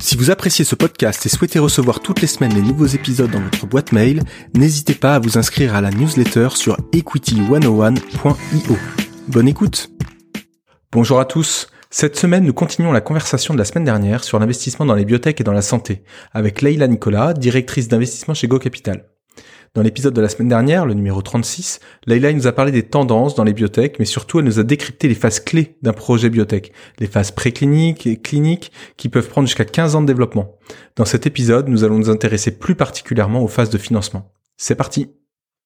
Si vous appréciez ce podcast et souhaitez recevoir toutes les semaines les nouveaux épisodes dans votre boîte mail, n'hésitez pas à vous inscrire à la newsletter sur equity101.io. Bonne écoute Bonjour à tous cette semaine, nous continuons la conversation de la semaine dernière sur l'investissement dans les biotech et dans la santé, avec Leila Nicolas, directrice d'investissement chez Go Capital. Dans l'épisode de la semaine dernière, le numéro 36, Leila nous a parlé des tendances dans les biotech, mais surtout elle nous a décrypté les phases clés d'un projet biotech, les phases précliniques et cliniques qui peuvent prendre jusqu'à 15 ans de développement. Dans cet épisode, nous allons nous intéresser plus particulièrement aux phases de financement. C'est parti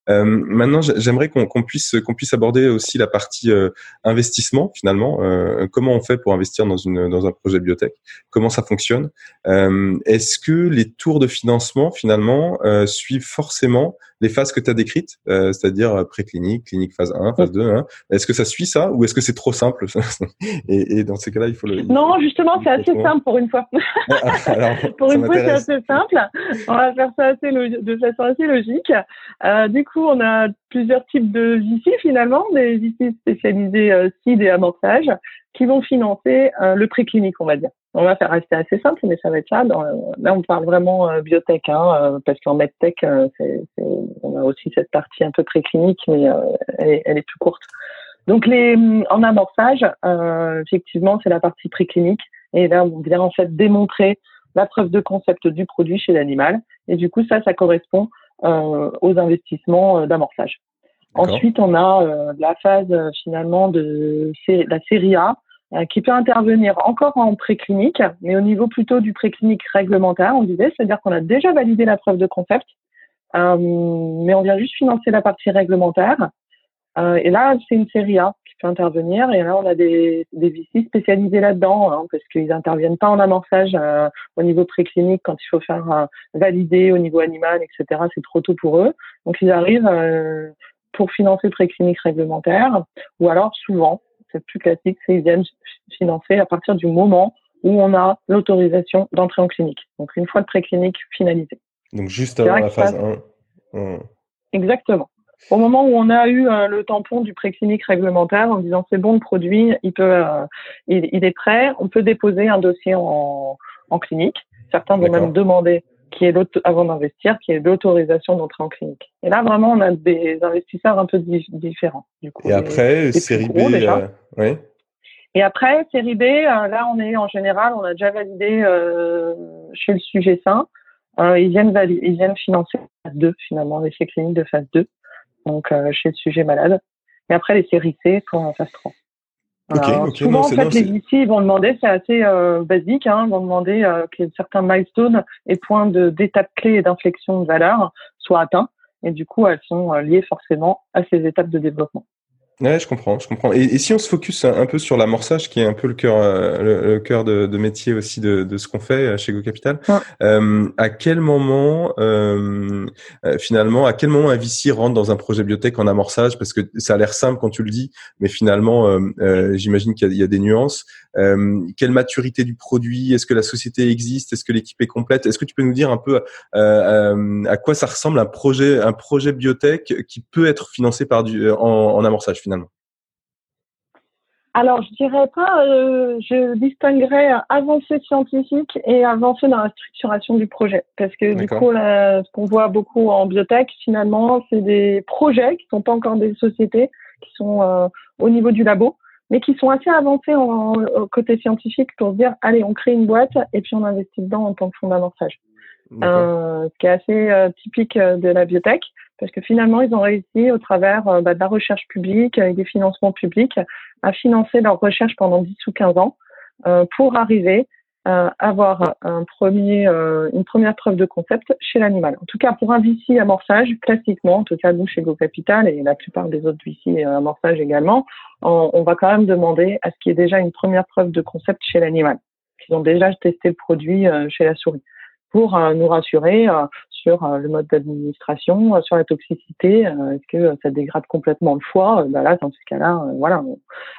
euh, maintenant, j'aimerais qu'on puisse qu'on puisse aborder aussi la partie euh, investissement finalement. Euh, comment on fait pour investir dans une dans un projet biotech? Comment ça fonctionne? Euh, Est-ce que les tours de financement finalement suivent forcément les phases que tu as décrites, euh, c'est-à-dire préclinique, clinique phase 1, phase 2 hein Est-ce que ça suit ça ou est-ce que c'est trop simple et, et, dans ces cas-là, il faut le. Non, justement, c'est assez simple pour une fois. Alors, pour une fois, c'est assez simple. On va faire ça assez de façon assez logique. Euh, du coup, on a plusieurs types de VC finalement, des VC spécialisés euh, seed et amorçage, qui vont financer euh, le préclinique, on va dire. On va faire rester assez simple, mais ça va être ça. Dans, là, on parle vraiment euh, biotech, hein, euh, parce qu'en medtech, euh, c'est, on a aussi cette partie un peu préclinique, mais elle est, elle, est, plus courte. Donc, les, en amorçage, effectivement, c'est la partie préclinique. Et là, on vient en fait démontrer la preuve de concept du produit chez l'animal. Et du coup, ça, ça correspond aux investissements d'amorçage. Ensuite, on a la phase finalement de la série A, qui peut intervenir encore en préclinique, mais au niveau plutôt du préclinique réglementaire, on disait, c'est-à-dire qu'on a déjà validé la preuve de concept, euh, mais on vient juste financer la partie réglementaire. Euh, et là, c'est une série A qui peut intervenir, et là, on a des, des VC spécialisés là-dedans, hein, parce qu'ils n'interviennent pas en amorçage euh, au niveau préclinique quand il faut faire euh, valider au niveau animal, etc. C'est trop tôt pour eux. Donc, ils arrivent pour financer préclinique réglementaire, ou alors souvent, c'est plus classique, c'est qu'ils viennent financer à partir du moment où on a l'autorisation d'entrer en clinique. Donc une fois le préclinique finalisé. Donc juste avant la phase 1. Exactement. Au moment où on a eu euh, le tampon du préclinique réglementaire en disant c'est bon le produit, il peut, euh, il, il, est prêt, on peut déposer un dossier en, en clinique. Certains vont même demander qui est avant d'investir, qui est l'autorisation d'entrer en clinique. Et là, vraiment, on a des investisseurs un peu différents. Du coup, et après, série B, euh, oui. Et après, série B, euh, là, on est en général, on a déjà validé euh, chez le sujet sain. Euh, ils viennent ils viennent financer phase 2 finalement, les essais cliniques de phase 2, donc chez le sujet malade. Et après, les séries C sont en phase 3 souvent, en fait, les VC vont demander, c'est assez euh, basique, hein, vont demander euh, que certains milestones et points d'étapes clés et d'inflexion de valeur soient atteints. Et du coup, elles sont euh, liées forcément à ces étapes de développement. Ouais, je comprends, je comprends. Et, si on se focus un, peu sur l'amorçage, qui est un peu le cœur, euh, le, cœur de, de, métier aussi de, de ce qu'on fait euh, chez Go Capital, euh, à quel moment, euh, finalement, à quel moment un VC rentre dans un projet biotech en amorçage? Parce que ça a l'air simple quand tu le dis, mais finalement, j'imagine qu'il y, y, a des nuances. quelle maturité du produit? Est-ce que la société existe? Est-ce que l'équipe est complète? Est-ce que tu peux nous dire un peu à quoi ça ressemble un projet, un projet biotech qui peut être financé par du, en, en amorçage? Finalement? Alors, je dirais pas, euh, je distinguerais avancée scientifique et avancée dans la structuration du projet. Parce que du coup, ce qu'on voit beaucoup en biotech, finalement, c'est des projets qui sont pas encore des sociétés, qui sont euh, au niveau du labo, mais qui sont assez avancés en, côté scientifique pour se dire, allez, on crée une boîte et puis on investit dedans en tant que fonds d'amorçage. Euh, ce qui est assez typique de la biotech parce que finalement, ils ont réussi au travers euh, bah, de la recherche publique et des financements publics à financer leur recherche pendant 10 ou 15 ans euh, pour arriver à avoir un premier, euh, une première preuve de concept chez l'animal. En tout cas, pour un VC amorçage, classiquement, en tout cas nous chez Go Capital et la plupart des autres VC amorçage également, on, on va quand même demander à ce qu'il y ait déjà une première preuve de concept chez l'animal, qu'ils ont déjà testé le produit chez la souris pour nous rassurer sur le mode d'administration, sur la toxicité. Est-ce que ça dégrade complètement le foie bah Là, dans ce cas-là, voilà.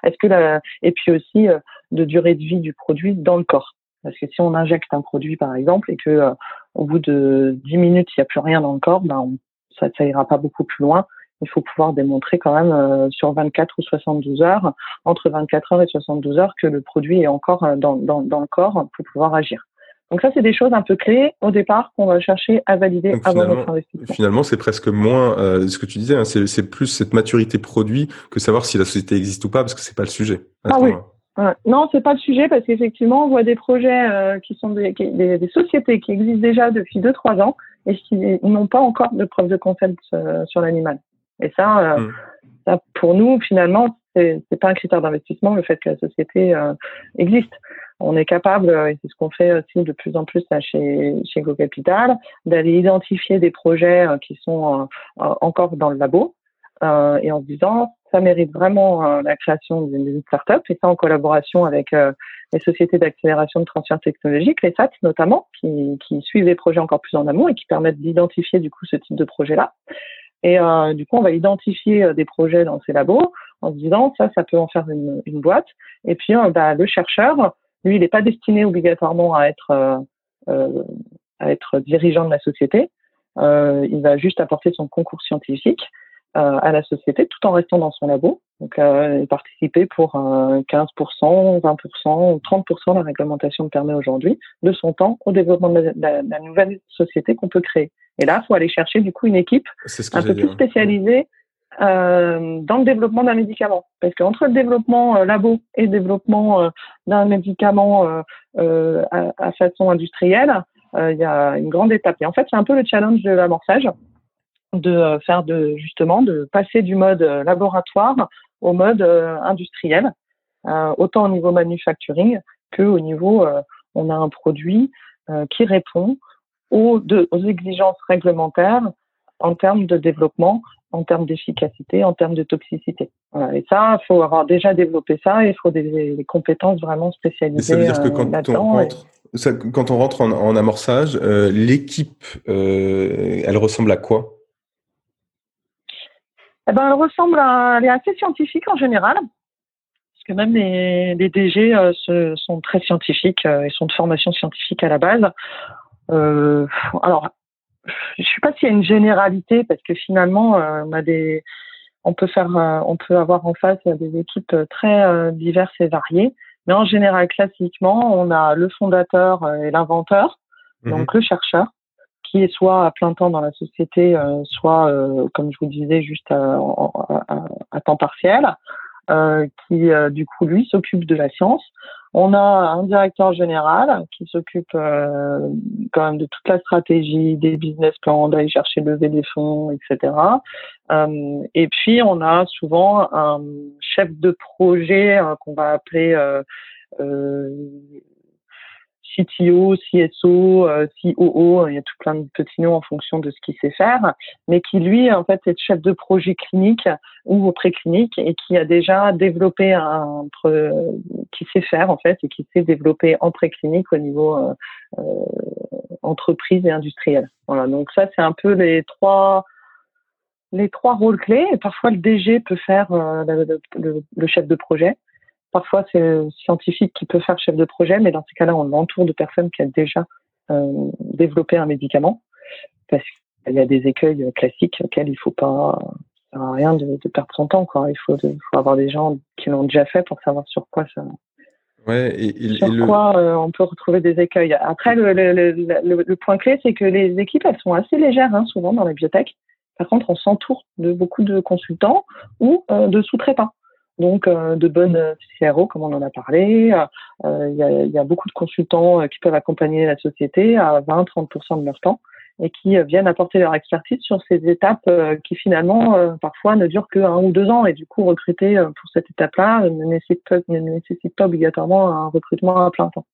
Est-ce que la... et puis aussi de durée de vie du produit dans le corps. Parce que si on injecte un produit, par exemple, et que au bout de 10 minutes, il n'y a plus rien dans le corps, ben, ça, ça ira pas beaucoup plus loin il faut pouvoir démontrer quand même euh, sur 24 ou 72 heures, entre 24 heures et 72 heures, que le produit est encore euh, dans, dans, dans le corps pour pouvoir agir. Donc ça, c'est des choses un peu clés au départ qu'on va chercher à valider avant notre investissement. Finalement, c'est presque moins euh, ce que tu disais, hein, c'est plus cette maturité produit que savoir si la société existe ou pas, parce que c'est pas le sujet. Ah oui. Ouais. Non, c'est pas le sujet parce qu'effectivement, on voit des projets euh, qui sont des, des, des, sociétés qui existent déjà depuis 2-3 ans et qui n'ont pas encore de preuve de concept sur l'animal. Et ça, euh, mm. Ça, pour nous, finalement, c'est n'est pas un critère d'investissement le fait que la société euh, existe. On est capable, euh, et c'est ce qu'on fait aussi de plus en plus là, chez, chez GoCapital, d'aller identifier des projets qui sont encore dans le labo et en se disant ça mérite vraiment la création d'une start-up et ça en collaboration avec les sociétés d'accélération de transfert technologique, les SAT notamment, qui, qui suivent les projets encore plus en amont et qui permettent d'identifier du coup ce type de projet-là. Et euh, du coup, on va identifier euh, des projets dans ces labos en se disant ça, ça peut en faire une, une boîte. Et puis, euh, bah, le chercheur, lui, il n'est pas destiné obligatoirement à être euh, à être dirigeant de la société. il va juste apporter son concours scientifique à la société tout en restant dans son labo. Donc, participer pour 15%, 20% ou 30%, la réglementation permet aujourd'hui, de son temps au développement de de la nouvelle société qu'on peut créer. Et là, il faut aller chercher du coup une équipe un peu plus spécialisée euh, dans le développement d'un médicament. Parce qu'entre le développement euh, labo et le développement euh, d'un médicament à, à, façon industrielle, il y a une grande étape. Et en fait, c'est un peu le challenge de l'amorçage de faire de justement de passer du mode laboratoire au mode industriel, autant au niveau manufacturing que au niveau on a un produit qui répond aux, de, aux exigences réglementaires en termes de développement, en termes d'efficacité, en termes de toxicité. Voilà. Et ça, il faut avoir déjà développé ça et il faut des, des, compétences vraiment spécialisées. ça veut dire que quand on rentre, ça, quand on rentre en, en amorçage, euh, l'équipe, euh, elle ressemble à quoi? Eh ben, elle ressemble à, elle est assez scientifique en général, parce que même les, les DG euh, se, sont très scientifiques euh, et sont de formation scientifique à la base. Euh, alors, je sais pas s'il y a une généralité parce que finalement, euh, on a des, on peut faire, euh, on peut avoir en face des équipes très diverses et variées. Mais en général, classiquement, on a le fondateur et l'inventeur, mhm. donc le chercheur, qui est soit à plein temps dans la société, soit, comme je vous disais, juste à, à, à temps partiel, qui du coup lui s'occupe de la science. On a un directeur général qui s'occupe euh, quand même de toute la stratégie, des business plans, d'aller chercher lever des fonds, etc. Euh, et puis on a souvent un chef de projet euh, qu'on va appeler euh, euh, CTO, CSO, euh, COO, il y a tout plein de petits noms en fonction de ce qu'il sait faire, mais qui lui, en fait, est chef de projet clinique ou préclinique et qui a déjà développé un, qui sait faire, en fait, et qui sait développer en préclinique au niveau euh, euh, entreprise et industrielle. Voilà. Donc ça, c'est un peu les trois, les trois rôles clés. Et parfois, le DG peut faire le chef de projet. Parfois, c'est un scientifique qui peut faire chef de projet, mais dans ces cas-là, on l'entoure de personnes qui ont déjà euh, développé un médicament, parce qu'il y a des écueils classiques auxquels il faut pas ça sert à rien de, de, perdre son temps. Quoi. Il faut, de, faut avoir des gens qui l'ont déjà fait pour savoir sur quoi ça. Ouais, et, sur quoi euh, on peut retrouver des écueils. Après, le, le, le, le point clé, c'est que les équipes, elles sont assez légères, hein, souvent dans les biotech. Par contre, on s'entoure de beaucoup de consultants ou euh, de sous-traitants donc euh, de bonnes CRO comme on en a parlé. Euh, il y, a, y, a, beaucoup de consultants euh, qui peuvent accompagner la société à 20-30% de leur temps et qui viennent apporter leur expertise sur ces étapes qui finalement parfois ne durent que un ou deux ans et du coup recruter pour cette étape-là ne ne nécessite pas obligatoirement un recrutement à plein temps.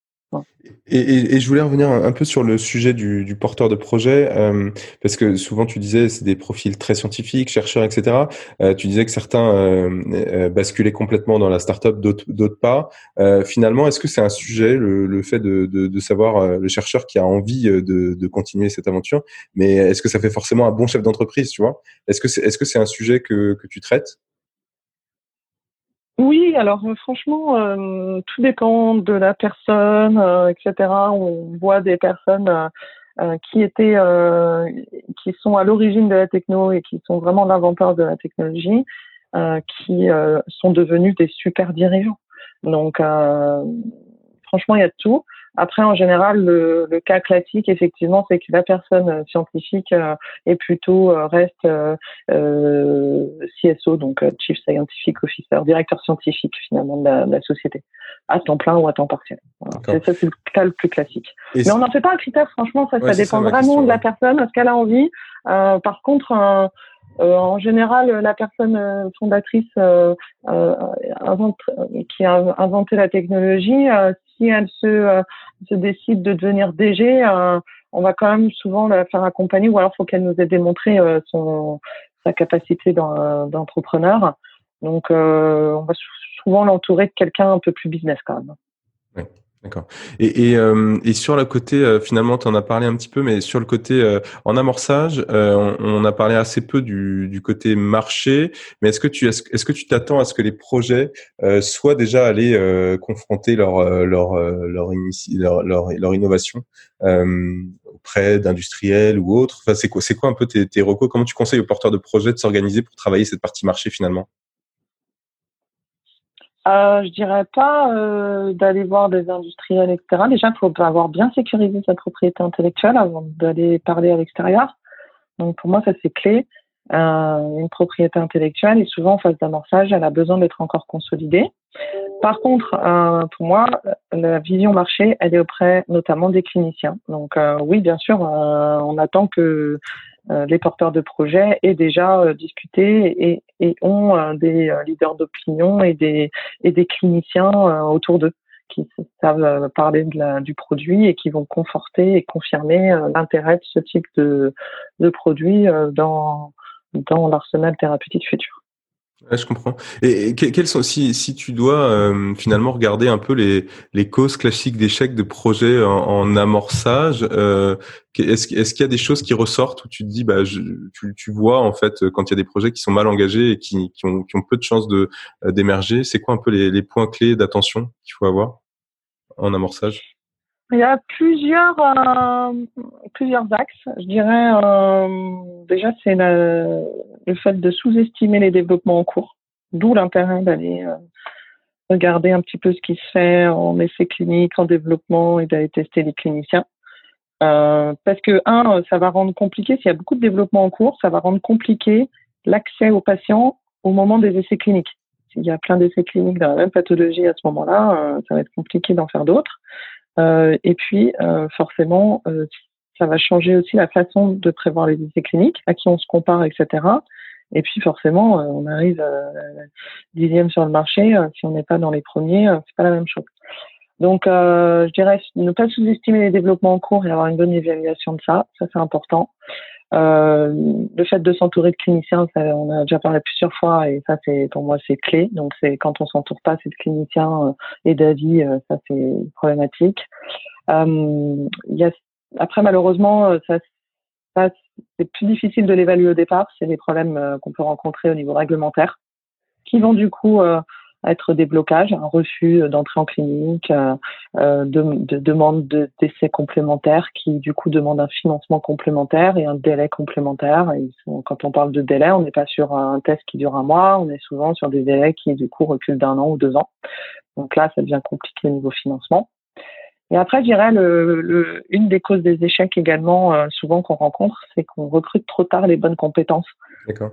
Et, et, je voulais revenir un, peu sur le sujet du, du porteur de projet, euh, parce que souvent tu disais c'est des profils très scientifiques, chercheurs, etc. Euh, tu disais que certains euh, euh basculaient complètement dans la startup, d'autres d'autres pas. Euh, finalement, est-ce que c'est un sujet le, le fait de, de, de, savoir le chercheur qui a envie de, de continuer cette aventure, mais est-ce que ça fait forcément un bon chef d'entreprise, tu vois? Est-ce que c'est est-ce que c'est un sujet que que tu traites? Oui, alors euh, franchement, euh, tout dépend de la personne, euh, etc. On voit des personnes qui étaient, qui sont à l'origine de la techno et qui sont vraiment l'inventeur de la technologie, qui sont devenus des super dirigeants. Donc, franchement, il y a tout. Après, en général, le, le cas classique, effectivement, c'est que la personne euh, scientifique euh, est plutôt euh, reste CSO, donc Chief Scientific Officer, directeur scientifique finalement de la, de la société, à temps plein ou à temps partiel. Voilà. Ça, c'est le cas le plus classique. Mais on n'en fait pas un critère, franchement, ça, ça dépend vraiment de la personne, ce qu'elle a envie. par contre, euh, en général, la personne fondatrice invente, qui a inventé la technologie, si elle se, euh, se décide de devenir DG, euh, on va quand même souvent la faire accompagner, ou alors faut qu'elle nous ait démontré euh, son sa capacité d'entrepreneur. Donc, on va souvent l'entourer de quelqu'un un peu plus business quand même. D'accord. Et, et, euh, et, sur le côté, euh, finalement, tu en as parlé un petit peu, mais sur le côté euh, en amorçage, on, on, a parlé assez peu du, du côté marché. Mais est-ce que tu est-ce, que tu t'attends à ce que les projets soient déjà allés confronter leur leur leur, leur, leur, leur innovation auprès d'industriels ou autres? Enfin, c'est quoi c'est quoi un peu tes, tes recos Comment tu conseilles aux porteurs de projets de s'organiser pour travailler cette partie marché finalement? Euh, je dirais pas euh, d'aller voir des industriels, etc. Déjà, il faut avoir bien sécurisé sa propriété intellectuelle avant d'aller parler à l'extérieur. Donc pour moi, ça c'est clé. Euh, une propriété intellectuelle et souvent en phase d'amorçage, elle a besoin d'être encore consolidée. Par contre, euh, pour moi, la vision marché, elle est auprès notamment des cliniciens. Donc oui, bien sûr, on attend que les porteurs de projets aient déjà discuté et, et ont euh, des leaders d'opinion et des, et des cliniciens autour d'eux qui savent parler de la, du produit et qui vont conforter et confirmer l'intérêt de ce type de, de produit dans, dans l'arsenal thérapeutique futur. Je comprends. Et, quelles sont, si, si tu dois euh, finalement regarder un peu les, les causes classiques d'échecs de projets en, en amorçage, euh, est-ce, est-ce qu'il y a des choses qui ressortent où tu te dis, bah, je, tu, tu vois en fait quand il y a des projets qui sont mal engagés et qui, qui, ont, qui ont peu de chances de euh, d'émerger, c'est quoi un peu les, les points clés d'attention qu'il faut avoir en amorçage? Il y a plusieurs euh, plusieurs axes. Je dirais euh, déjà c'est le fait de sous-estimer les développemps en cours, d'où l'intérêt d'aller euh, regarder un petit peu ce qui se fait en essai clinique, en développement et d'aller tester les cliniciens. Parce que un, ça va rendre compliqué s'il y a beaucoup de développement en cours, ça va rendre compliqué l'accès aux patients au moment des essais cliniques. S'il y a plein d'essais cliniques dans la même pathologie à ce moment-là, ça va être compliqué d'en faire d'autres. Euh, et puis, euh, forcément, euh, ça va changer aussi la façon de prévoir les essais cliniques, à qui on se compare, etc. Et puis forcément, on arrive dixième sur le marché. si on n'est pas dans les premiers, c'est pas la même chose. Donc, je dirais ne pas sous-estimer les développements en cours et avoir une bonne évaluation de ça. Ça, c'est important. Euh, le fait de s'entourer de cliniciens, on a déjà parlé plusieurs fois et ça, c'est pour moi, c'est clé. Donc, c'est quand on s'entoure pas de cliniciens euh, et d'avis, euh, ça, c'est problématique. Après, malheureusement, ça c'est plus difficile de l'évaluer au départ. C'est les problèmes qu'on peut rencontrer au niveau réglementaire qui vont du coup être des blocages, un refus d'entrée en clinique, euh, euh, de, de demande d'essais complémentaires qui du coup demandent un financement complémentaire et un délai complémentaire. Et quand on parle de délai, on n'est pas sur un test qui dure un mois, on est souvent sur des délais qui du coup reculent d'un an ou deux ans. Donc là, ça devient compliqué au niveau financement. Et après, je dirais, le, le, une des causes des échecs également, euh, souvent qu'on rencontre, c'est qu'on recrute trop tard les bonnes compétences.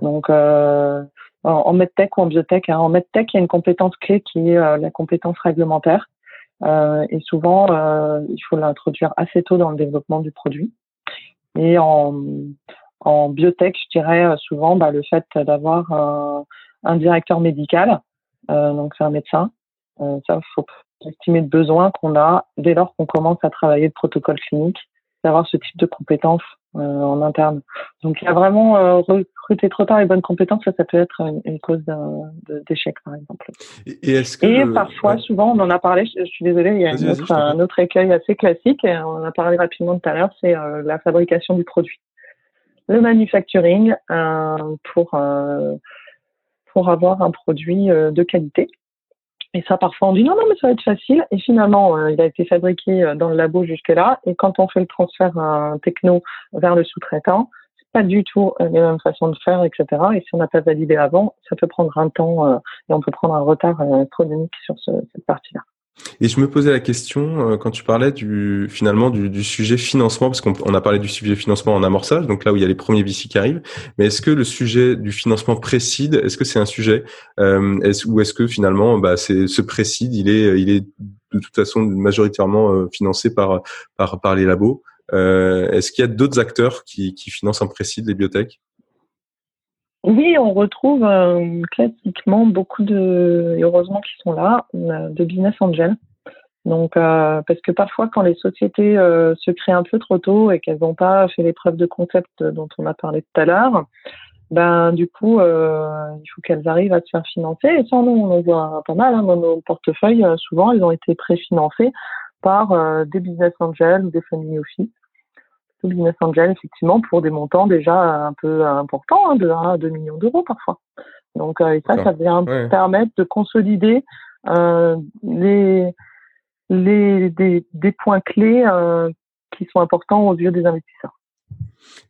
Donc, euh, en, medtech ou en biotech. Hein. En medtech, il y a une compétence clé qui est euh, la compétence réglementaire. Euh, et souvent, euh, il faut l'introduire assez tôt dans le développement du produit. Et en, biotech, je dirais souvent bah, le fait d'avoir un, un, directeur médical, donc c'est un médecin, ça faut estimé de besoin qu'on a dès lors qu'on commence à travailler le protocole clinique, d'avoir ce type de compétences euh, en interne. Donc il y a vraiment euh, recruter trop tard les bonnes compétences, ça, ça peut être une, cause d'échec par exemple. Et, est-ce que et parfois, souvent, on en a parlé. Je, suis désolée, il y a un autre écueil assez classique. Et on en a parlé rapidement tout à l'heure, c'est euh, la fabrication du produit, le manufacturing pour pour avoir un produit de qualité. Et ça, parfois, on dit non, non, mais ça va être facile. Et finalement, euh, il a été fabriqué euh, dans le labo jusque-là. Et quand on fait le transfert euh, techno vers le sous-traitant, c'est pas du tout les mêmes façons de faire, etc. Et si on n'a pas validé avant, ça peut prendre un temps et on peut prendre un retard astronomique sur cette partie-là. Et je me posais la question euh, quand tu parlais du finalement du, du sujet financement, parce qu'on a parlé du sujet financement en amorçage, donc là où il y a les premiers VC qui arrivent. Mais est-ce que le sujet du financement précide, est-ce que c'est un sujet, euh, est ou est-ce que finalement, bah, c'est ce précide, il est, il est de toute façon majoritairement euh, financé par par par les labos. Euh, est-ce qu'il y a d'autres acteurs qui, qui financent un précide les biotech? Oui, on retrouve euh, classiquement beaucoup de, heureusement qu'ils sont là, euh, de business angels. Donc, euh, parce que parfois, quand les sociétés se créent un peu trop tôt et qu'elles n'ont pas fait les preuves de concept dont on a parlé tout à l'heure, ben du coup, il faut qu'elles arrivent à se faire financer. Et ça, nous, on en voit pas mal hein, dans nos portefeuilles. souvent, ils ont été préfinancés par des business angels ou des family office business angel, effectivement, pour des montants déjà un peu importants, hein, de 1 à 2 millions d'euros parfois. Donc, euh, et ça, ça vient permettre de consolider euh, les, les, des, des points clés euh, qui sont importants aux yeux des investisseurs.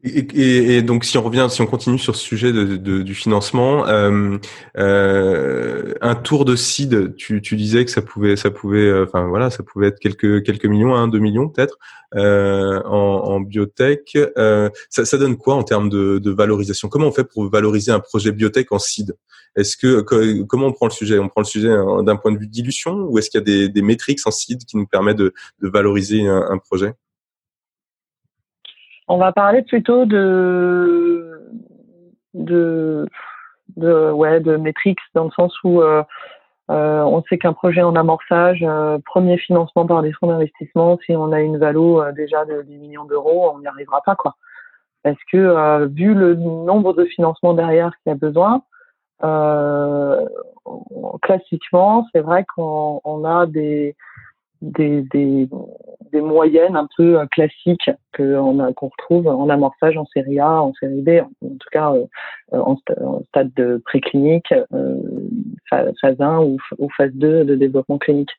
Et, et, donc, si on revient, si on continue sur ce sujet de, de, du financement, euh, euh, un tour de seed, tu, tu, disais que ça pouvait, ça pouvait, euh, enfin voilà, ça pouvait être quelques quelques millions, un, deux millions peut-être euh, en, en, biotech. Euh, ça, ça, donne quoi en termes de, de, valorisation? Comment on fait pour valoriser un projet biotech en seed? Est-ce que, comment on prend le sujet? On prend le sujet d'un point de vue dilution ou est-ce qu'il y a des, des métriques en seed qui nous permettent de, valoriser un projet? On va parler plutôt de de de ouais de métriques dans le sens où euh, euh, on sait qu'un projet en amorçage, euh, premier financement par des fonds d'investissement, si on a une valo déjà de 10 millions d'euros, on n'y arrivera pas quoi. Parce que vu le nombre de financements derrière qu'il y a besoin, classiquement, c'est vrai qu'on a des des, moyennes un peu euh, classiques qu'on retrouve en amorçage en série A, en série B, en, tout cas euh, en, stade de préclinique, euh, phase 1 ou, phase 2 de développement clinique.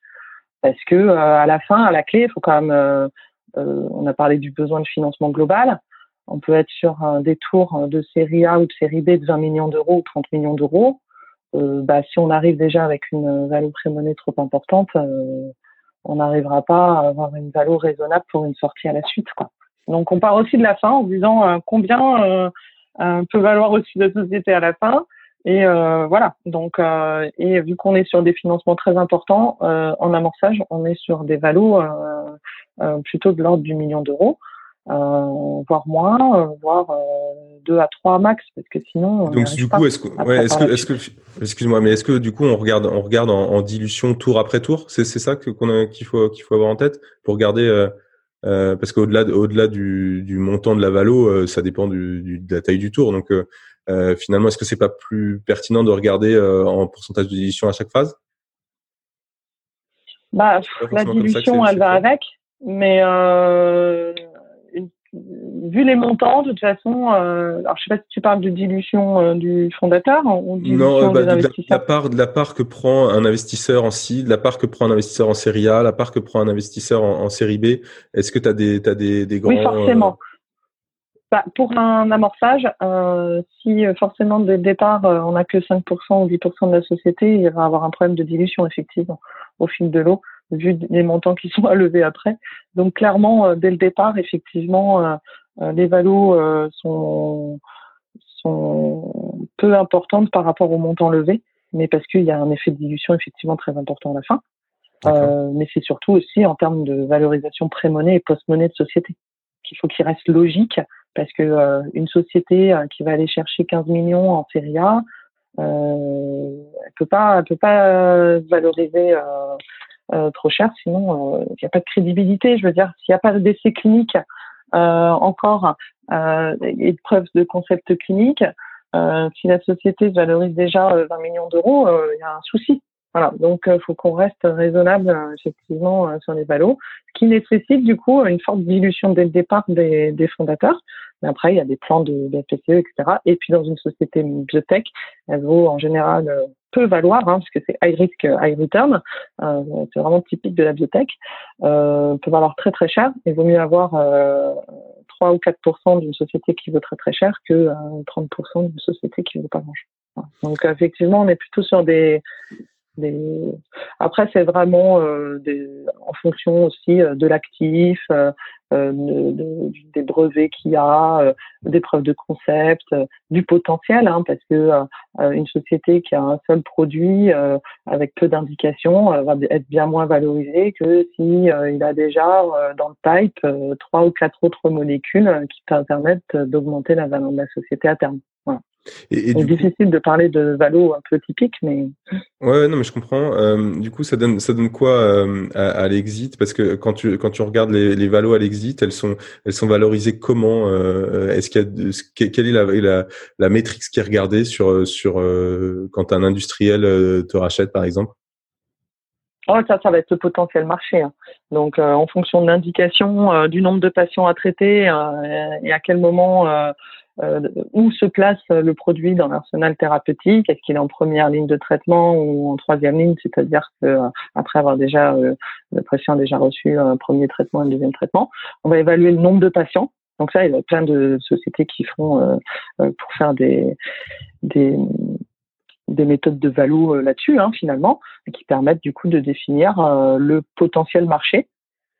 Parce que euh, à la fin, à la clé, il faut quand même, on a parlé du besoin de financement global, on peut être sur des tours de série A ou de série B de 20 millions d'euros ou 30 millions d'euros. bah, si on arrive déjà avec une valeur pré-monnaie trop importante, on n'arrivera pas à avoir une valeur raisonnable pour une sortie à la suite. Quoi. Donc on part aussi de la fin en disant euh, combien euh, peut valoir aussi la société à la fin. Et euh, voilà. Donc et vu qu'on est sur des financements très importants en amorçage, on est sur des valos plutôt de l'ordre du million d'euros. Euh, voire moins, euh, voire euh, deux à trois max, parce que sinon. Donc du coup, est-ce que, ouais, est-ce que, est-ce que, excuse-moi, mais est-ce que du coup on regarde, on regarde en, dilution tour après tour, c'est c'est ça que qu'on qu'il faut qu'il faut avoir en tête pour regarder. Euh, parce qu'au-delà au-delà du, du montant de la valo, ça dépend du, de la taille du tour. Donc euh, finalement, est-ce que c'est pas plus pertinent de regarder en pourcentage de dilution à chaque phase? Bah, la dilution, elle va avec, mais euh, vu les montants, de toute façon, euh, alors je sais pas si tu parles de dilution euh, du fondateur ou non, bah, des investisseurs. La, la, part, de la part que prend un investisseur en de la part que prend un investisseur en série A, la part que prend un investisseur en, série B. Est-ce que tu as des, as des, des grands Oui, forcément. Euh, bah, pour un amorçage, euh, si forcément dès le départ on n'a que 5% ou 10% de la société, il va avoir un problème de dilution effectivement au fil de l'eau vu les montants qui sont à lever après. Donc clairement, euh, dès le départ, effectivement, euh, euh, les valos sont, sont peu importantes par rapport au montant levé, mais parce qu'il y a un effet de dilution effectivement très important à la fin. Euh, mais c'est surtout aussi en termes de valorisation pré-monnaie et post-monnaie de société qu'il faut qu'il reste logique parce que une société qui va aller chercher 15 millions en série A, euh, elle peut pas, elle peut pas valoriser trop cher, sinon il n'y a pas de crédibilité. Je veux dire, s'il n'y a pas d'essai clinique encore et de preuves de concept clinique, si la société valorise déjà 20 millions d'euros, il y a un souci. Voilà, donc il faut qu'on reste raisonnable effectivement sur les valos, ce qui nécessite du coup une forte dilution dès le départ des, des fondateurs. Mais après, il y a des plans de, FPCE, etc. Et puis dans une société biotech, elle vaut en général peut valoir, hein, parce que c'est high risk, high return, euh, c'est vraiment typique de la biotech, euh, peut valoir très très cher. Il vaut mieux avoir euh, 3 ou 4% d'une société qui vaut très très cher que 30% euh, d'une société qui vaut pas grand-chose. Donc effectivement, on est plutôt sur des Après, c'est vraiment euh, des... en fonction aussi euh, de l'actif, euh, de, des brevets qu'il y a, des preuves de concept, du potentiel, hein, parce que une société qui a un seul produit avec peu d'indications va être bien moins valorisée que si il a déjà dans le pipe trois ou quatre autres molécules qui permettent d'augmenter la valeur de la société à terme. Et, c'est difficile de parler de valo un peu typique, mais. Ouais, non, mais je comprends. Euh, du coup, ça donne, ça donne quoi euh, à, l'exit? Parce que quand tu, quand tu regardes les, les valos à l'exit, elles sont, elles sont valorisées comment euh, Est-ce qu'il y a, quelle est la, la, la métrique qui est regardée sur, sur quand un industriel te rachète, par exemple? Oh, ça, ça va être le potentiel marché. Hein. Donc, en fonction de l'indication, du nombre de patients à traiter et à quel moment où se place le produit dans l'arsenal thérapeutique? Est-ce qu'il est en première ligne de traitement ou en troisième ligne? C'est-à-dire que euh, après avoir déjà euh, le patient a déjà reçu un premier traitement un deuxième traitement, on va évaluer le nombre de patients. Donc ça, il y a plein de sociétés qui font pour faire des, des des méthodes de value là-dessus, hein, finalement, qui permettent du coup de définir le potentiel marché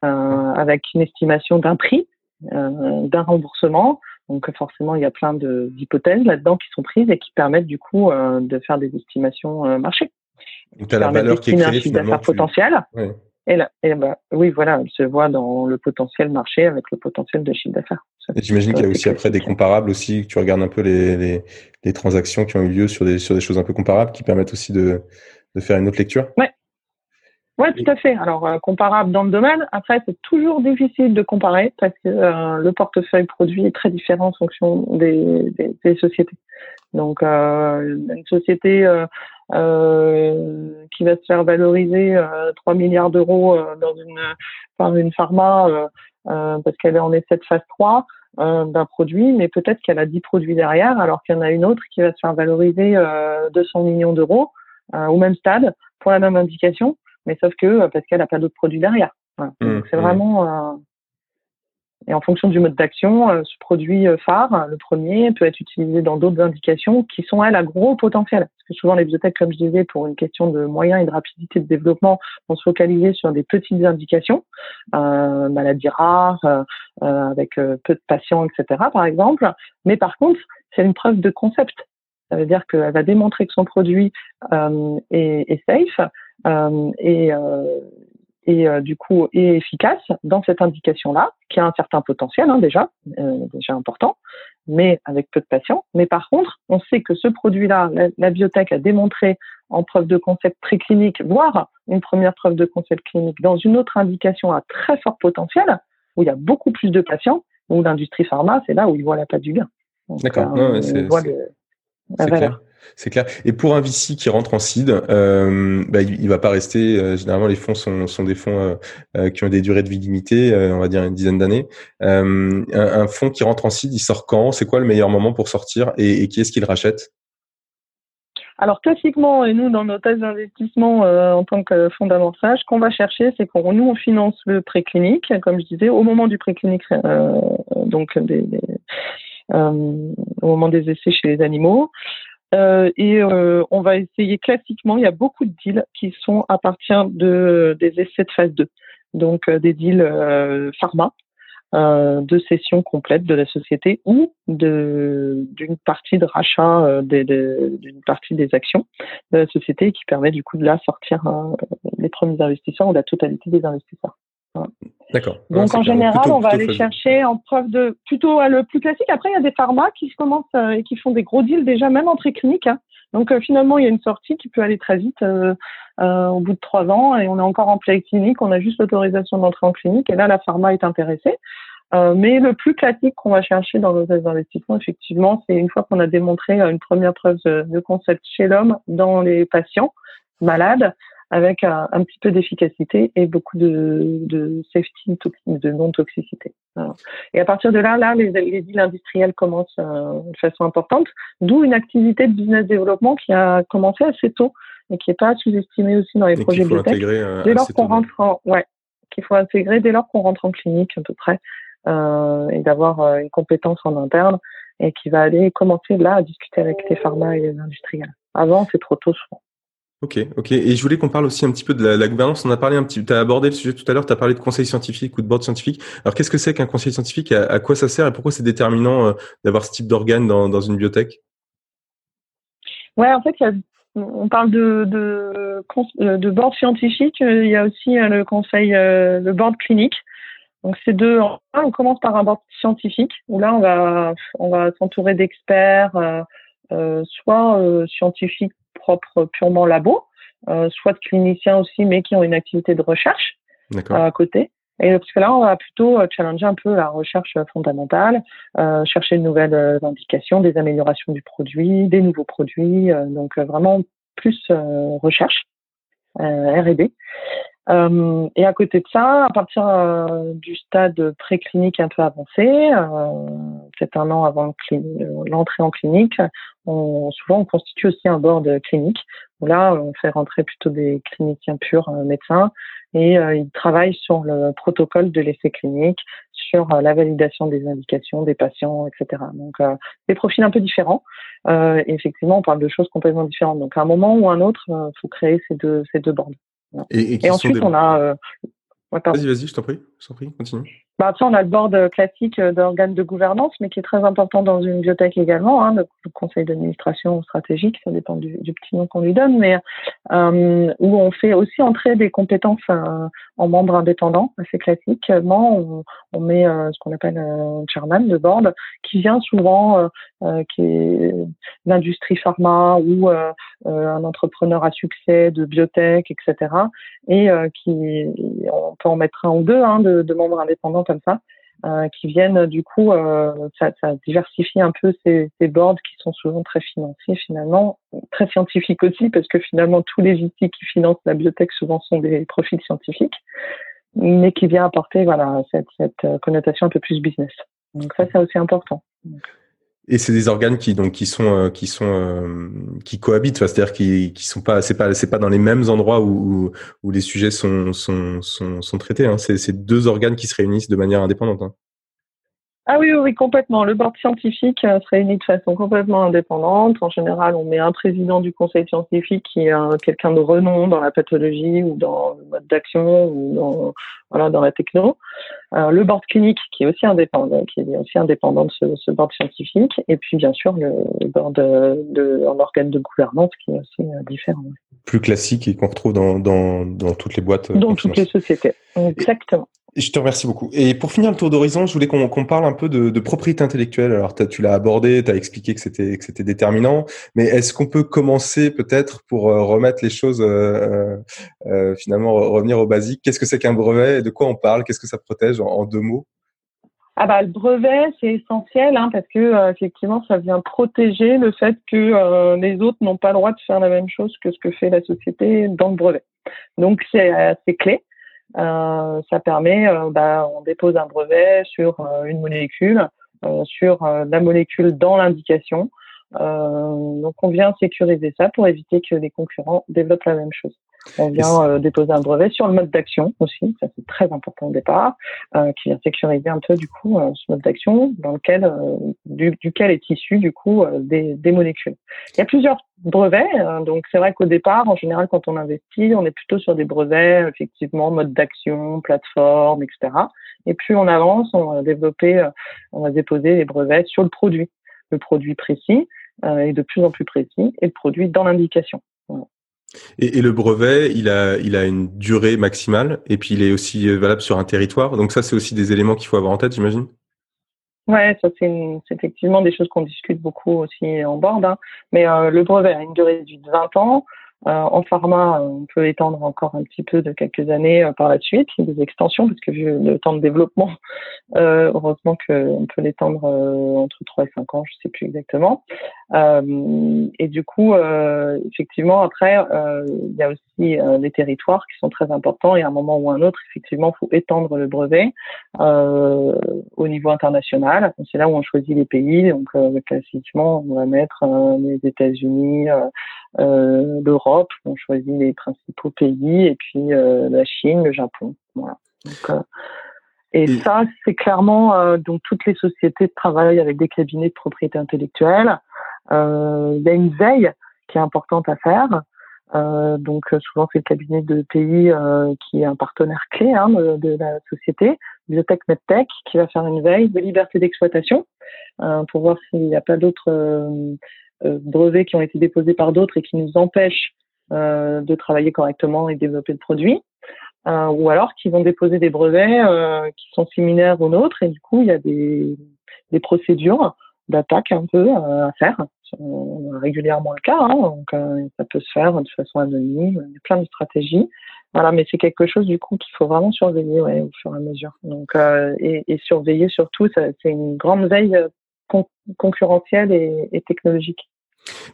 avec une estimation d'un prix, d'un remboursement, donc forcément, il y a plein d'hypothèses là-dedans qui sont prises et qui permettent du coup euh, de faire des estimations euh, marché. Donc tu as la valeur qui est créée finalement. potentiel. Et, là, et bah, oui, voilà, elle se voit dans le potentiel marché avec le potentiel de chiffre d'affaires. Et j'imagine qu'il y a aussi après des comparables aussi, que tu regardes un peu les, les, les, transactions qui ont eu lieu sur des, sur des choses un peu comparables qui permettent aussi de, de faire une autre lecture. Ouais, oui, tout à fait. Alors, euh, comparable dans le domaine. Après, c'est toujours difficile de comparer parce que euh, le portefeuille produit est très différent en fonction des, sociétés. Donc, euh, une société qui va se faire valoriser 3 milliards d'euros dans une, par une pharma parce qu'elle est en essai de phase 3 d'un produit, mais peut-être qu'elle a 10 produits derrière, alors qu'il y en a une autre qui va se faire valoriser 200 millions d'euros au même stade pour la même indication mais sauf que euh, parce qu'elle n'a pas d'autres produits derrière. Mmh, Donc c'est mmh. vraiment euh, et en fonction du mode d'action, euh, ce produit phare, le premier, peut être utilisé dans d'autres indications qui sont elles à gros potentiel. Parce que souvent les bibliothèques, comme je disais, pour une question de moyens et de rapidité de développement, vont se focaliser sur des petites indications, euh, maladies rares, avec peu de patients, etc. Par exemple. Mais par contre, c'est une preuve de concept. Ça veut dire qu'elle va démontrer que son produit est, est safe euh, et, euh, et euh, du coup est efficace dans cette indication-là, qui a un certain potentiel hein, déjà, déjà important, mais avec peu de patients. Mais par contre, on sait que ce produit-là, la, biotech a démontré en preuve de concept préclinique, voire une première preuve de concept clinique dans une autre indication à très fort potentiel, où il y a beaucoup plus de patients, où l'industrie pharma, c'est là où ils voient la patte du gain. D'accord, c'est clair. C'est clair. Et pour un VC qui rentre en seed, euh, bah, il, ne va pas rester. Euh, généralement, les fonds sont, des fonds euh, qui ont des durées de vie limitées, on va dire une dizaine d'années. Un, fonds qui rentre en seed, il sort quand? C'est quoi le meilleur moment pour sortir? Et, qui est-ce qu'il rachète? Alors classiquement, et nous dans nos thèses d'investissement en tant que fonds d'amorçage, qu'on va chercher, c'est qu'on nous on finance le préclinique, comme je disais, au moment du préclinique, donc au moment des essais chez les animaux. Euh, et euh, on va essayer classiquement, il y a beaucoup de deals qui sont à partir de, des essais de phase 2, donc euh, des deals pharma, de cession complète de la société ou d'une partie de rachat d'une partie des actions de la société qui permet du coup de là sortir les premiers investisseurs ou la totalité des investisseurs. D'accord. Donc en général, on va aller chercher en preuve de plutôt le plus classique. Après, il y a des pharma qui commencent euh, et qui font des gros deals déjà même en préclinique. Hein. Donc finalement, il y a une sortie qui peut aller très vite au bout de trois ans et on est encore en clinique, on a juste l'autorisation d'entrer en clinique et là, la pharma est intéressée. mais le plus classique qu'on va chercher dans nos investissements, effectivement, c'est une fois qu'on a démontré une première preuve de concept chez l'homme dans les patients malades, avec un, un petit peu d'efficacité et beaucoup de, de safety, de non-toxicité. Et à partir de là, là, les, les deals industriels commencent euh, de façon importante, d'où une activité de business développement qui a commencé assez tôt et qui n'est pas sous-estimée aussi dans les projets biotech. Euh, dès lors qu'on rentre en, ouais, qu'il faut intégrer dès lors qu'on rentre en clinique à peu près euh, et d'avoir euh, une compétence en interne et qui va aller commencer là à discuter avec les pharma et les industriels. Avant, c'est trop tôt souvent. Ok, ok. Et je voulais qu'on parle aussi un petit peu de la, gouvernance. On a parlé un petit, tu as abordé le sujet tout à l'heure, tu as parlé de conseil scientifique ou de board scientifique. Alors qu'est-ce que c'est qu'un conseil scientifique? À, quoi ça sert et pourquoi c'est déterminant euh, d'avoir ce type d'organe dans, dans, une biotech? Ouais, en fait, on parle de, de, de board scientifique, il y a aussi le conseil, euh, le board clinique. Donc c'est deux. On commence par un board scientifique où là on va on va s'entourer d'experts, euh, euh soit scientifiques propre purement labo, euh, soit de cliniciens aussi, mais qui ont une activité de recherche à côté. Et parce que là, on va plutôt euh, challenger un peu la recherche fondamentale, euh, chercher de nouvelles indications, des améliorations du produit, des nouveaux produits, donc vraiment plus recherche, R&D. Euh, et à côté de ça, à partir euh, du stade préclinique un peu avancé, euh, peut-être un an avant l'entrée en clinique, souvent on constitue aussi un board clinique. Là, on fait rentrer plutôt des cliniciens purs médecins et ils travaillent sur le protocole de l'essai clinique, sur la validation des indications des patients, etc. Donc des profils un peu différents. et effectivement, on parle de choses complètement différentes. Donc à un moment ou à un autre, il faut créer ces deux ces deux boards. Et, ensuite, on a. Euh, vas-y, vas-y, je t'en prie, je prie, continue. Bah, après, on a le board classique euh, d'organes de gouvernance, mais qui est très important dans une biotech également, hein, le, conseil d'administration stratégique, ça dépend du, petit nom qu'on lui donne, mais euh, où on fait aussi entrer des compétences euh, en membres indépendants, assez classiquement. On, on met euh, ce qu'on appelle un chairman de board, qui vient souvent, qui est l'industrie pharma ou un entrepreneur à succès de biotech, etc. Et qui, on peut en mettre un ou deux hein, de, de membres indépendants comme ça, euh, qui viennent du coup, euh, ça, ça, diversifie un peu ces, ces, boards qui sont souvent très financiers finalement, très scientifiques aussi parce que finalement tous les outils qui financent la biotech souvent sont des profils scientifiques, mais qui vient apporter voilà cette, cette connotation un peu plus business. Donc ça c'est aussi important. Et c'est des organes qui donc qui sont euh, qui sont euh, qui cohabitent, c'est-à-dire qui qui sont pas c'est pas c'est pas dans les mêmes endroits où où, les sujets sont sont sont, sont traités. Hein. C'est deux organes qui se réunissent de manière indépendante. Hein. Ah oui, oui, complètement. Le board scientifique euh, se réunit de façon complètement indépendante. En général, on met un président du conseil scientifique qui est quelqu'un de renom dans la pathologie ou dans le mode d'action ou dans, voilà, dans la techno. Euh, le board clinique qui est aussi indépendant, qui est aussi indépendant de ce, ce board scientifique. Et puis, bien sûr, le, board de, de, en organe de gouvernance qui est aussi euh, différent. Plus classique et qu'on retrouve dans, dans, dans toutes les boîtes. Dans toutes les sociétés. Exactement. Je te remercie beaucoup. Et pour finir le tour d'horizon, je voulais qu'on parle un peu de, de propriété intellectuelle. Alors, tu l'as abordé, tu as expliqué que c'était déterminant, mais est-ce qu'on peut commencer peut-être pour euh, remettre les choses euh, euh, finalement revenir au basique? Qu'est-ce que c'est qu'un brevet et de quoi on parle? Qu'est-ce que ça protège en, deux mots? Ah bah, le brevet, c'est essentiel hein, parce que effectivement, ça vient protéger le fait que les autres n'ont pas le droit de faire la même chose que ce que fait la société dans le brevet. Donc c'est assez clé. Euh, ça permet, euh, bah, on dépose un brevet sur euh, une molécule, sur la molécule dans l'indication. donc on vient sécuriser ça pour éviter que les concurrents développent la même chose. On vient euh, déposer un brevet sur le mode d'action aussi, ça c'est très important au départ, euh, qui vient sécuriser un peu du coup euh, ce mode d'action dans lequel euh, du, duquel est issu du coup des, des, molécules. Il y a plusieurs brevets, donc c'est vrai qu'au départ, en général, quand on investit, on est plutôt sur des brevets effectivement mode d'action, plateforme, etc. Et plus on avance, on va développer, on va déposer les brevets sur le produit, le produit précis et de plus en plus précis, et le produit dans l'indication. Et, le brevet, il a, il a une durée maximale et puis il est aussi valable sur un territoire. Donc ça, c'est aussi des éléments qu'il faut avoir en tête, j'imagine? Ouais, ça c'est effectivement des choses qu'on discute beaucoup aussi en board. Hein. Mais le brevet a une durée de 20 ans. Euh, en pharma, on peut étendre encore un petit peu de quelques années euh, par la suite, des extensions, parce que vu le temps de développement, euh, heureusement qu'on peut l'étendre entre 3 et 5 ans, je sais plus exactement. Et du coup, effectivement, après, il y a aussi des territoires qui sont très importants et à un moment ou à un autre, effectivement, il faut étendre le brevet au niveau international. C'est là où on choisit les pays. Donc, classiquement, on va mettre les États-Unis, l'Europe, on choisit les principaux pays et puis euh, la Chine, le Japon. Euh, et, ça, c'est clairement euh, donc toutes les sociétés de travail avec des cabinets de propriété intellectuelle. Il y a une veille qui est importante à faire. donc souvent c'est le cabinet de pays qui est un partenaire clé hein, de, la société, Biotech Medtech, qui va faire une veille de liberté d'exploitation pour voir s'il n'y a pas d'autres brevets qui ont été déposés par d'autres et qui nous empêchent euh, de travailler correctement et développer le produit, euh, ou alors qui vont déposer des brevets euh, qui sont similaires aux nôtres et du coup il y a des, des procédures d'attaque un peu à faire. Régulièrement le cas, hein, donc ça peut se faire de façon anonyme. Il y a plein de stratégies. Voilà, mais c'est quelque chose du coup qu'il faut vraiment surveiller ouais, au fur et à mesure. Donc et, et, surveiller surtout, c'est une grande veille concurrentielle et, et technologique.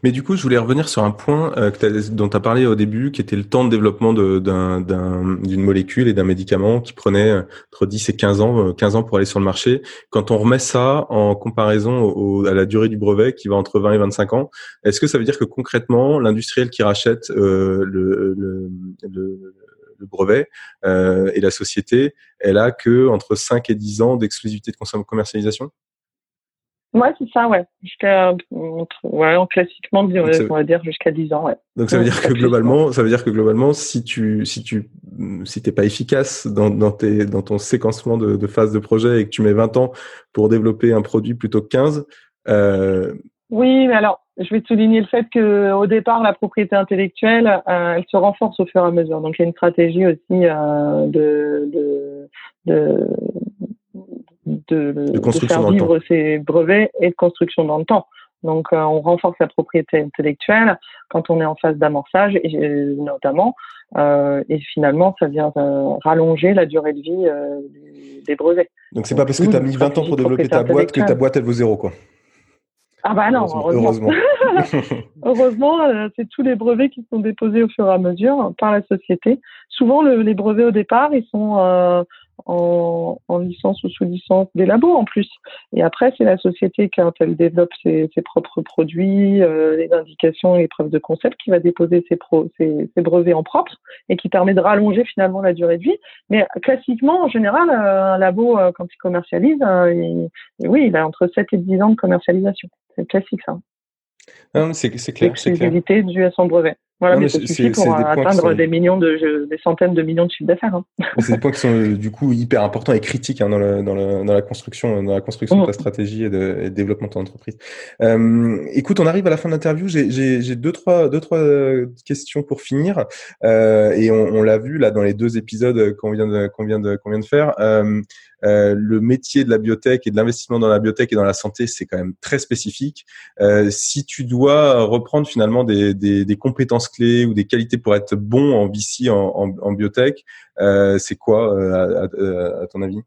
Mais du coup, je voulais revenir sur un point euh, dont tu as parlé au début, qui était le temps de développement d'une molécule et d'un médicament qui prenait euh, entre 10 et 15 ans, 15 euh, ans pour aller sur le marché. Quand on remet ça en comparaison à la durée du brevet qui va entre 20 et 25 ans, est-ce que ça veut dire que concrètement, l'industriel qui rachète le, le, le, brevet et la société, elle a que entre 5 et 10 ans d'exclusivité de commercialisation? Ouais, c'est ça, ouais. Jusqu'à, ouais, en classiquement, on va dire jusqu'à 10 ans, ouais. Donc ça veut dire que globalement, ça veut dire que globalement, si tu, si tu, si t'es pas efficace dans, dans tes, dans ton séquencement de, de phase de projet et que tu mets 20 ans pour développer un produit plutôt que 15, euh... Oui, mais alors, je vais souligner le fait que au départ, la propriété intellectuelle, euh, elle se renforce au fur et à mesure. Donc, il y a une stratégie aussi euh, de, de, de de, de, faire vivre ces brevets et de construction dans le temps. Donc, euh, on renforce la propriété intellectuelle quand on est en phase d'amorçage, et euh, notamment, euh, et finalement, ça vient rallonger la durée de vie des brevets. Donc, c'est pas parce que tu as mis 20 ans pour développer ta boîte que ta boîte, elle vaut zéro, quoi. Ah bah non, heureusement. Heureusement, c'est tous les brevets qui sont déposés au fur et à mesure par la société. Souvent, les brevets au départ, ils sont en, en, licence ou sous licence des labos en plus. Et après, c'est la société quand elle développe ses, ses propres produits, euh, les indications et les preuves de concept qui va déposer ses, pro, ses, ses, brevets en propre et qui permet de rallonger finalement la durée de vie. Mais classiquement, en général, euh, un labo, euh, quand il commercialise, il, oui, il a entre 7 et 10 ans de commercialisation. C'est classique ça. C'est clair. Exclusivité due à son brevet. Voilà, mais, ça suffit pour atteindre des millions de, des centaines de millions de chiffres d'affaires. Hein. C'est des points qui sont du coup hyper importants et critiques hein, dans, la, dans, la, dans, la, construction, dans la construction de mm. ta stratégie et de, développement de ton entreprise. Euh, écoute, on arrive à la fin de l'interview. J'ai deux trois, deux trois questions pour finir euh, et on, on l'a vu là dans les deux épisodes qu'on vient de qu'on vient de qu'on vient de faire. Euh, euh, le métier de la biotech et de l'investissement dans la biotech et dans la santé, c'est quand même très spécifique. Euh, si tu dois reprendre finalement des, des, des, compétences ou des qualités pour être bon en VC, en, biotech, euh, c'est quoi à, à ton avis?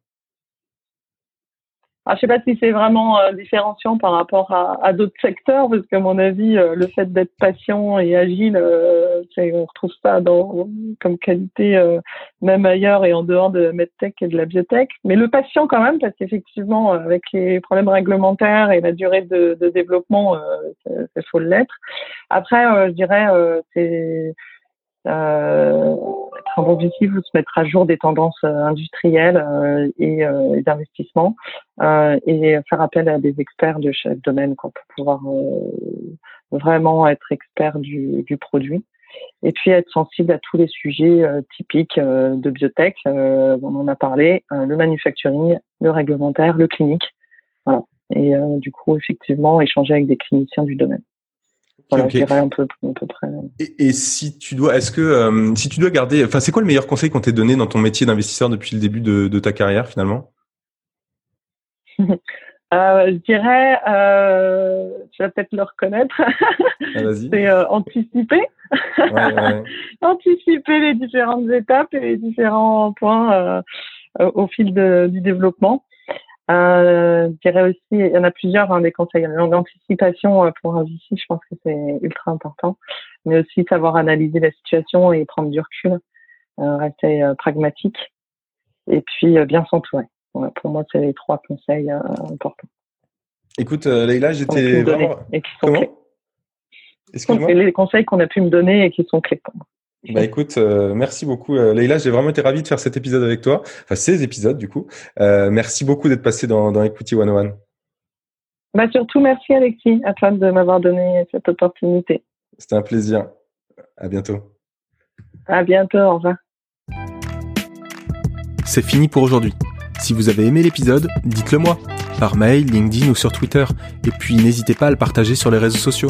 Je sais pas si c'est vraiment euh, différenciant par rapport à, à d'autres secteurs, parce qu'à mon avis, euh, le fait d'être patient et agile, euh, on retrouve ça dans, comme qualité euh, même ailleurs et en dehors de la medtech et de la biotech. Mais le patient quand même, parce qu'effectivement, avec les problèmes réglementaires et la durée de, de développement, il faut l'être. Après, je dirais, c'est euh, être un bon vous se mettre à jour des tendances euh, industrielles euh, et, euh, d'investissement et faire appel à des experts de chaque domaine pour pouvoir vraiment être expert du, du, produit. Et puis être sensible à tous les sujets typiques de biotech, on en a parlé, le manufacturing, le réglementaire, le clinique. Voilà. Et du coup, effectivement, échanger avec des cliniciens du domaine. Et, si tu dois, est-ce que euh, si tu dois garder, enfin, c'est quoi le meilleur conseil qu'on t'ait donné dans ton métier d'investisseur depuis le début de, ta carrière finalement? Euh, Je dirais, euh, tu vas peut-être le reconnaître, ah, c'est euh, anticiper. Ouais, anticiper les différentes étapes et les différents points au fil de, du développement. Euh, je dirais aussi, il y en a plusieurs hein, des conseils. L'anticipation pour un VC, je pense que c'est ultra important, mais aussi savoir analyser la situation et prendre du recul, rester pragmatique, et puis bien s'entourer pour moi, c'est les trois conseils euh, importants. Écoute, euh, Leïla, j'étais vraiment. Et qui sont clés. C'est les conseils qu'on a pu me donner et qui sont clés pour moi. Bah écoute, euh, merci beaucoup Leïla, j'ai vraiment été ravi de faire cet épisode avec toi, enfin ces épisodes du coup. merci beaucoup d'être passé dans, dans Equity 101. Bah surtout merci Alexis, à toi de m'avoir donné cette opportunité. C'était un plaisir. À bientôt. À bientôt, au revoir. C'est fini pour aujourd'hui. Si vous avez aimé l'épisode, dites-le moi, par mail, LinkedIn ou sur Twitter, et puis n'hésitez pas à le partager sur les réseaux sociaux.